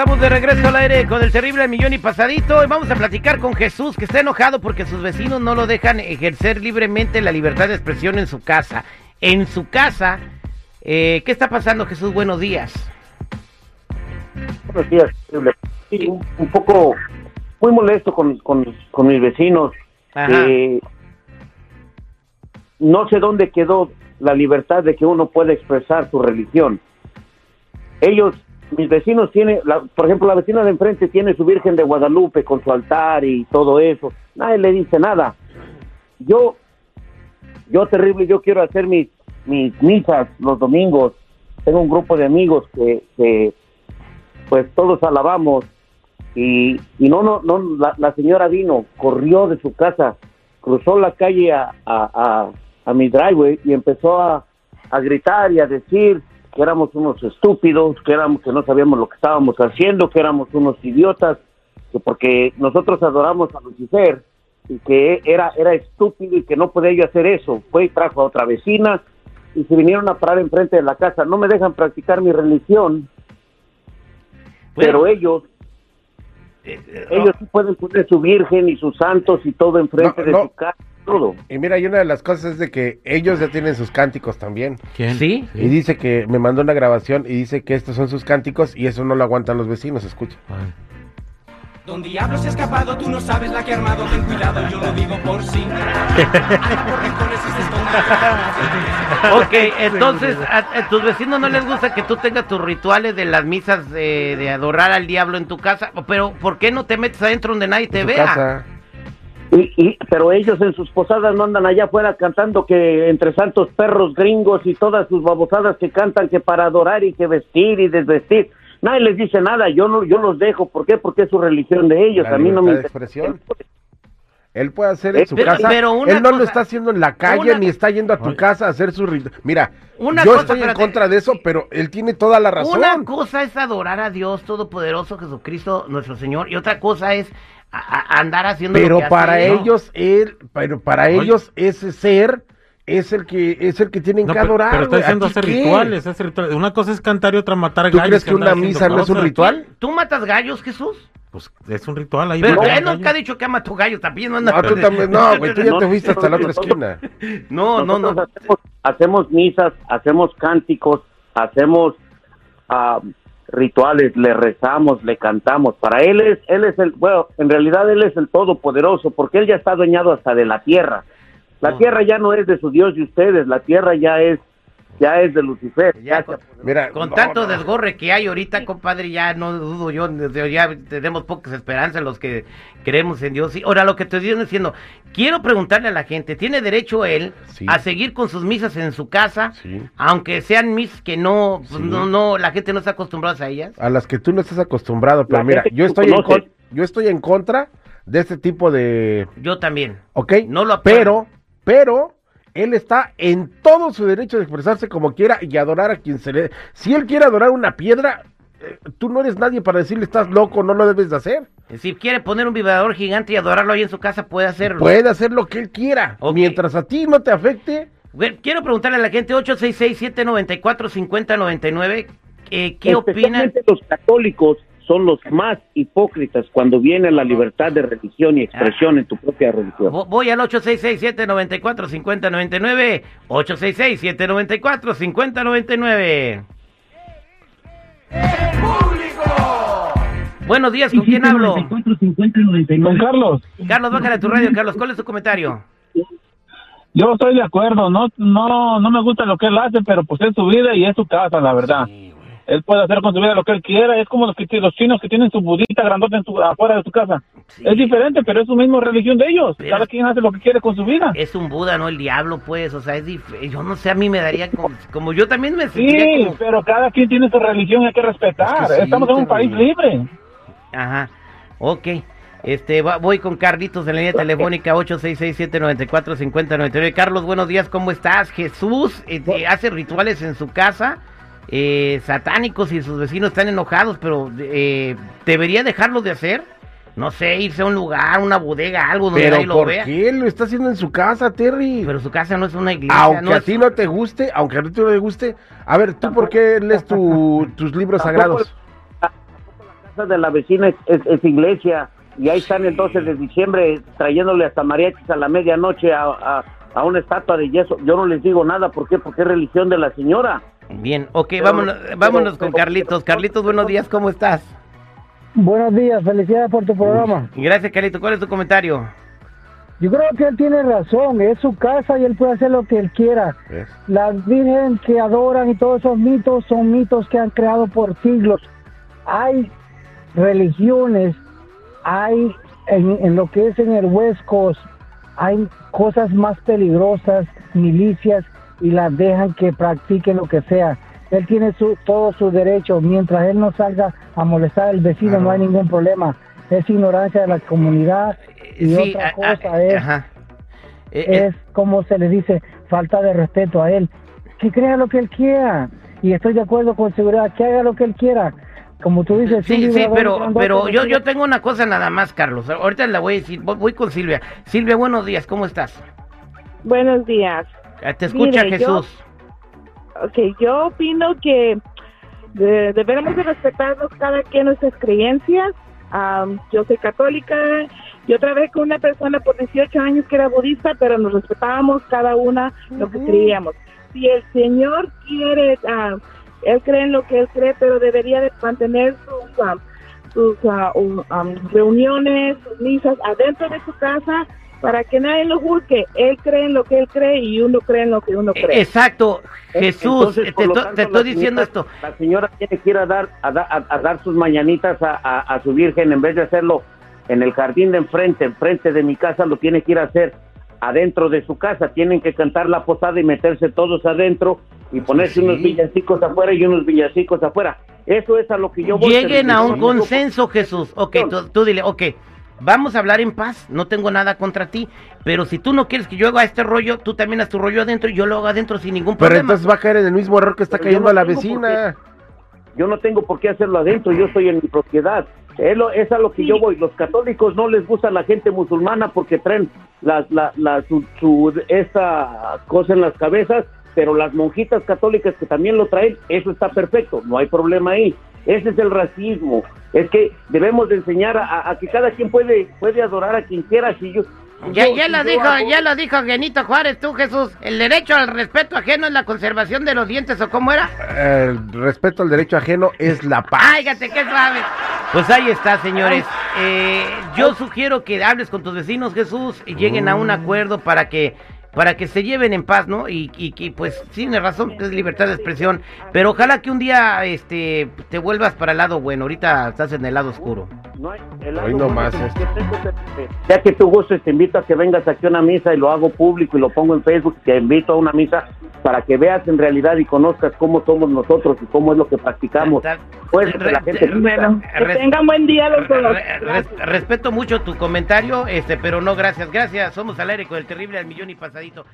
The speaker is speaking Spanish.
Estamos de regreso al aire con el terrible millón y pasadito y vamos a platicar con Jesús que está enojado porque sus vecinos no lo dejan ejercer libremente la libertad de expresión en su casa. En su casa, eh, ¿qué está pasando Jesús? Buenos días. Buenos días, terrible. Sí, un, un poco muy molesto con, con, con mis vecinos. Eh, no sé dónde quedó la libertad de que uno pueda expresar su religión. Ellos, mis vecinos tienen, la- por ejemplo, la vecina de enfrente tiene su Virgen de Guadalupe con su altar y todo eso. Nadie le dice nada. Yo, yo terrible, yo quiero hacer mis, mis misas los domingos. Tengo un grupo de amigos que, pues todos alabamos y, y no, no, no, la, la señora vino, corrió de su casa, cruzó la calle a, a, a, a mi driveway y empezó a, a gritar y a decir que éramos unos estúpidos, que éramos, que no sabíamos lo que estábamos haciendo, que éramos unos idiotas, que porque nosotros adoramos a Lucifer y que era, era estúpido y que no podía yo hacer eso. Fue y trajo a otra vecina y se vinieron a parar enfrente de la casa. No me dejan practicar mi religión, pero ellos Eh, eh, ellos sí pueden poner su virgen y sus santos y todo enfrente No, de no. su casa, todo. Y mira, y una de las cosas es de que ellos ya tienen sus cánticos también. ¿Quién? ¿Sí? Y dice que me mandó una grabación y dice que estos son sus cánticos y eso no lo aguantan los vecinos, escucha. Ay. Don Diablo se ha escapado, tú no sabes la que ha armado, ten cuidado, yo lo digo por sí. Ok, entonces a, a tus vecinos no les gusta que tú tengas tus rituales de las misas de, de adorar al diablo en tu casa, pero ¿por qué no te metes adentro donde nadie te En vea? casa. Y, y- pero ellos en sus posadas no andan allá afuera cantando que entre santos perros gringos y todas sus babosadas que cantan que para adorar y que vestir y desvestir. Nadie les dice nada, yo no, yo los dejo. ¿Por qué? Porque es su religión de ellos. La a mí no me interesa. Él puede hacer en Eh, su pero- casa. pero una él no lo está haciendo en la calle una- ni está yendo a tu casa a hacer su ritual. Mira, Una yo cosa, estoy en contra de eso, pero él tiene toda la razón. Una cosa es adorar a Dios Todopoderoso Jesucristo nuestro Señor y otra cosa es a- a- andar haciendo lo pero hace para él, ¿no? ellos él, pero para Oye. ellos ese ser es el que es el que tienen No, que pero, adorar. pero está güey. ¿A diciendo hacer rituales, hacer rituales. Una cosa es cantar y otra matar ¿Tú gallos. crees que una misa no es un ritual? ¿Tú matas gallos, Jesús? Pues es un ritual ahí. Pero él nunca ha dicho que ama tu gallo, también no anda... No, tú también, no, güey, tú ya te fuiste hasta la otra esquina. No, no, no. Hacemos misas, hacemos cánticos, hacemos ah, rituales, le rezamos, le cantamos. Para él es, él es el, bueno, en realidad él es el todopoderoso, porque él ya está dueñado hasta de la tierra. La tierra ya no es de su Dios y ustedes, la tierra ya es, ya es de Lucifer. Ya, con, Mira, con no, tanto no. desgorre que hay ahorita, compadre, ya no dudo yo, ya tenemos pocas esperanzas los que creemos en Dios. Y ahora, lo que te estoy diciendo, quiero preguntarle a la gente, ¿tiene derecho él Sí. a seguir con sus misas en su casa, Sí. aunque sean misas que no, pues, Sí. no, no, la gente no está acostumbrada a ellas? a las que tú no estás acostumbrado, pero La mira, yo estoy en con- yo estoy en contra de este tipo de, Yo también. ¿ok? No lo apruebo. pero, pero él está en todo su derecho de expresarse como quiera y adorar a quien se le. Si él quiere adorar una piedra, eh, tú no eres nadie para decirle estás loco, no lo debes de hacer. Si quiere poner un vibrador gigante y adorarlo ahí en su casa, puede hacerlo. Puede hacer lo que él quiera, Ok. mientras a ti no te afecte. Quiero preguntarle a la gente 866-794-5099 eh, ¿qué opinan? Los católicos son los más hipócritas cuando viene la libertad de religión y expresión en tu propia religión. Vo- Voy al 866-794-5099. 866-794-5099. Buenos días, ¿con quién hablo? Don Carlos, Carlos, bájale a tu radio, Carlos. ¿Cuál es tu comentario? yo estoy de acuerdo, no, no, no me gusta lo que él hace, pero pues es su vida y es su casa, la verdad. Él puede hacer con su vida lo que él quiera, es como los, que, los chinos que tienen su budita grandota en su, afuera de su casa. Sí. Es diferente, pero es su misma religión de ellos. Pero- Cada quien hace lo que quiere con su vida. Es un Buda, no el diablo, pues. O sea, es dif- Yo no sé, a mí me daría como, como yo también me sentiría Sí, como... pero cada quien tiene su religión y hay que respetar. Es que sí, Estamos en un país libre. Ajá, ok. Este, va- voy con Carlitos en la línea telefónica 866-794-5099. Carlos, buenos días, ¿cómo estás? Jesús eh, hace rituales en su casa, eh, satánicos y sus vecinos están enojados, pero eh, ¿debería dejarlos de hacer? No sé, irse a un lugar, una bodega, algo donde Pero nadie lo ¿por vea. qué lo está haciendo en su casa, Terry? Pero su casa no es una iglesia, aunque no a es- ti no te guste, aunque a ti no te guste, a ver, ¿tú por qué lees tu- tus libros sagrados? casa de la vecina es, es- es iglesia y ahí están el 12 de diciembre trayéndole hasta mariachis a la medianoche a, a, a una estatua de yeso. Yo no les digo nada, ¿por qué? Porque es religión de la señora. Bien, ok, Pero- vámonos, pero- vámonos con Carlitos. Carlitos, buenos días, ¿cómo estás? Buenos días, felicidades por tu programa. Gracias, Carlitos. ¿Cuál es tu comentario? Yo creo que él tiene razón, es su casa y él puede hacer lo que él quiera. Las virgen que adoran y todos esos mitos son mitos que han creado por siglos. Hay religiones, hay en, en lo que es en el West Coast, hay cosas más peligrosas, milicias, y las dejan que practiquen lo que sea. Él tiene su, todo su derecho, mientras él no salga a molestar al vecino, no hay ningún problema. Es ignorancia de la comunidad y Sí, otra a- a- cosa es ajá. Eh, eh, es como se le dice falta de respeto a él que crea lo que él quiera y estoy de acuerdo con seguridad que haga lo que él quiera como tú dices Sí, sí, pero, pero yo, yo tengo una cosa nada más, Carlos. Ahorita la voy a decir. Voy, voy con Silvia. Silvia, buenos días, ¿cómo estás? Buenos días. Te escucha Mire, yo- Jesús. Ok, yo opino que de- debemos de respetarnos cada quien nuestras creencias. Am, yo soy católica, yo trabajé con una persona por 18 años que era budista, pero nos respetábamos cada una lo que creíamos. Si el Señor quiere, ah, él cree en lo que él cree, pero debería de mantener sus, ah, sus um, reuniones, sus misas adentro de su casa para que nadie lo juzgue. Él cree en lo que él cree y uno cree en lo que uno Eh, cree. Exacto, Jesús, Entonces, te, tanto, te estoy diciendo señora- esto. La señora tiene que ir a dar, a, da- a- a dar sus mañanitas a, a- su virgen en vez de hacerlo en el jardín de enfrente, enfrente de mi casa, lo tiene que ir a hacer adentro de su casa. Tienen que cantar la posada y meterse todos adentro y ponerse sí. unos villancicos afuera y unos villancicos afuera. Eso es a lo que yo voy. Lleguen pero a un consenso, Jesús. Ok, tú, tú dile, ok, vamos a hablar en paz, no tengo nada contra ti, pero si tú no quieres que yo haga este rollo, tú también haz tu rollo adentro y yo lo hago adentro sin ningún Pero problema. entonces va a caer en el mismo error que está Pero cayendo no a la vecina. Yo no tengo por qué hacerlo adentro, yo estoy en mi propiedad. Es, lo- es a lo que yo voy. Los católicos no les gusta la gente musulmana porque traen la, la, la- su, su- esa cosa en las cabezas, pero las monjitas católicas que también lo traen, eso está perfecto, no hay problema ahí. Ese es el racismo. Es que debemos de enseñar a, a- a que cada quien puede, puede adorar a quien quiera. Si yo, Ya, yo- ya si lo yo dijo, hago- ya lo dijo Genito Juárez, tú Jesús. El derecho al respeto ajeno es la conservación de los dientes, ¿o cómo era? El respeto al derecho ajeno es la paz. Áigate, qué suave. Pues ahí está, señores. Eh, yo sugiero que hables con tus vecinos, Jesús, y lleguen a un acuerdo para que para que se lleven en paz, ¿no? Y, y que, pues, tiene razón, es libertad de expresión. Pero ojalá que un día este, te vuelvas para el lado bueno. Ahorita estás en el lado oscuro. No hay, el Hoy no más, ¿eh? que Ya que tú gustes, te invito a que vengas aquí a una misa y lo hago público y lo pongo en Facebook. Te invito a una misa para que veas en realidad y conozcas cómo somos nosotros y cómo es lo que practicamos. Pues que la gente Bueno, que Res- tengan buen día los dos. Re- res- respeto mucho tu comentario, este, pero no gracias, gracias. Somos al aire con el terrible al millón y pasadito.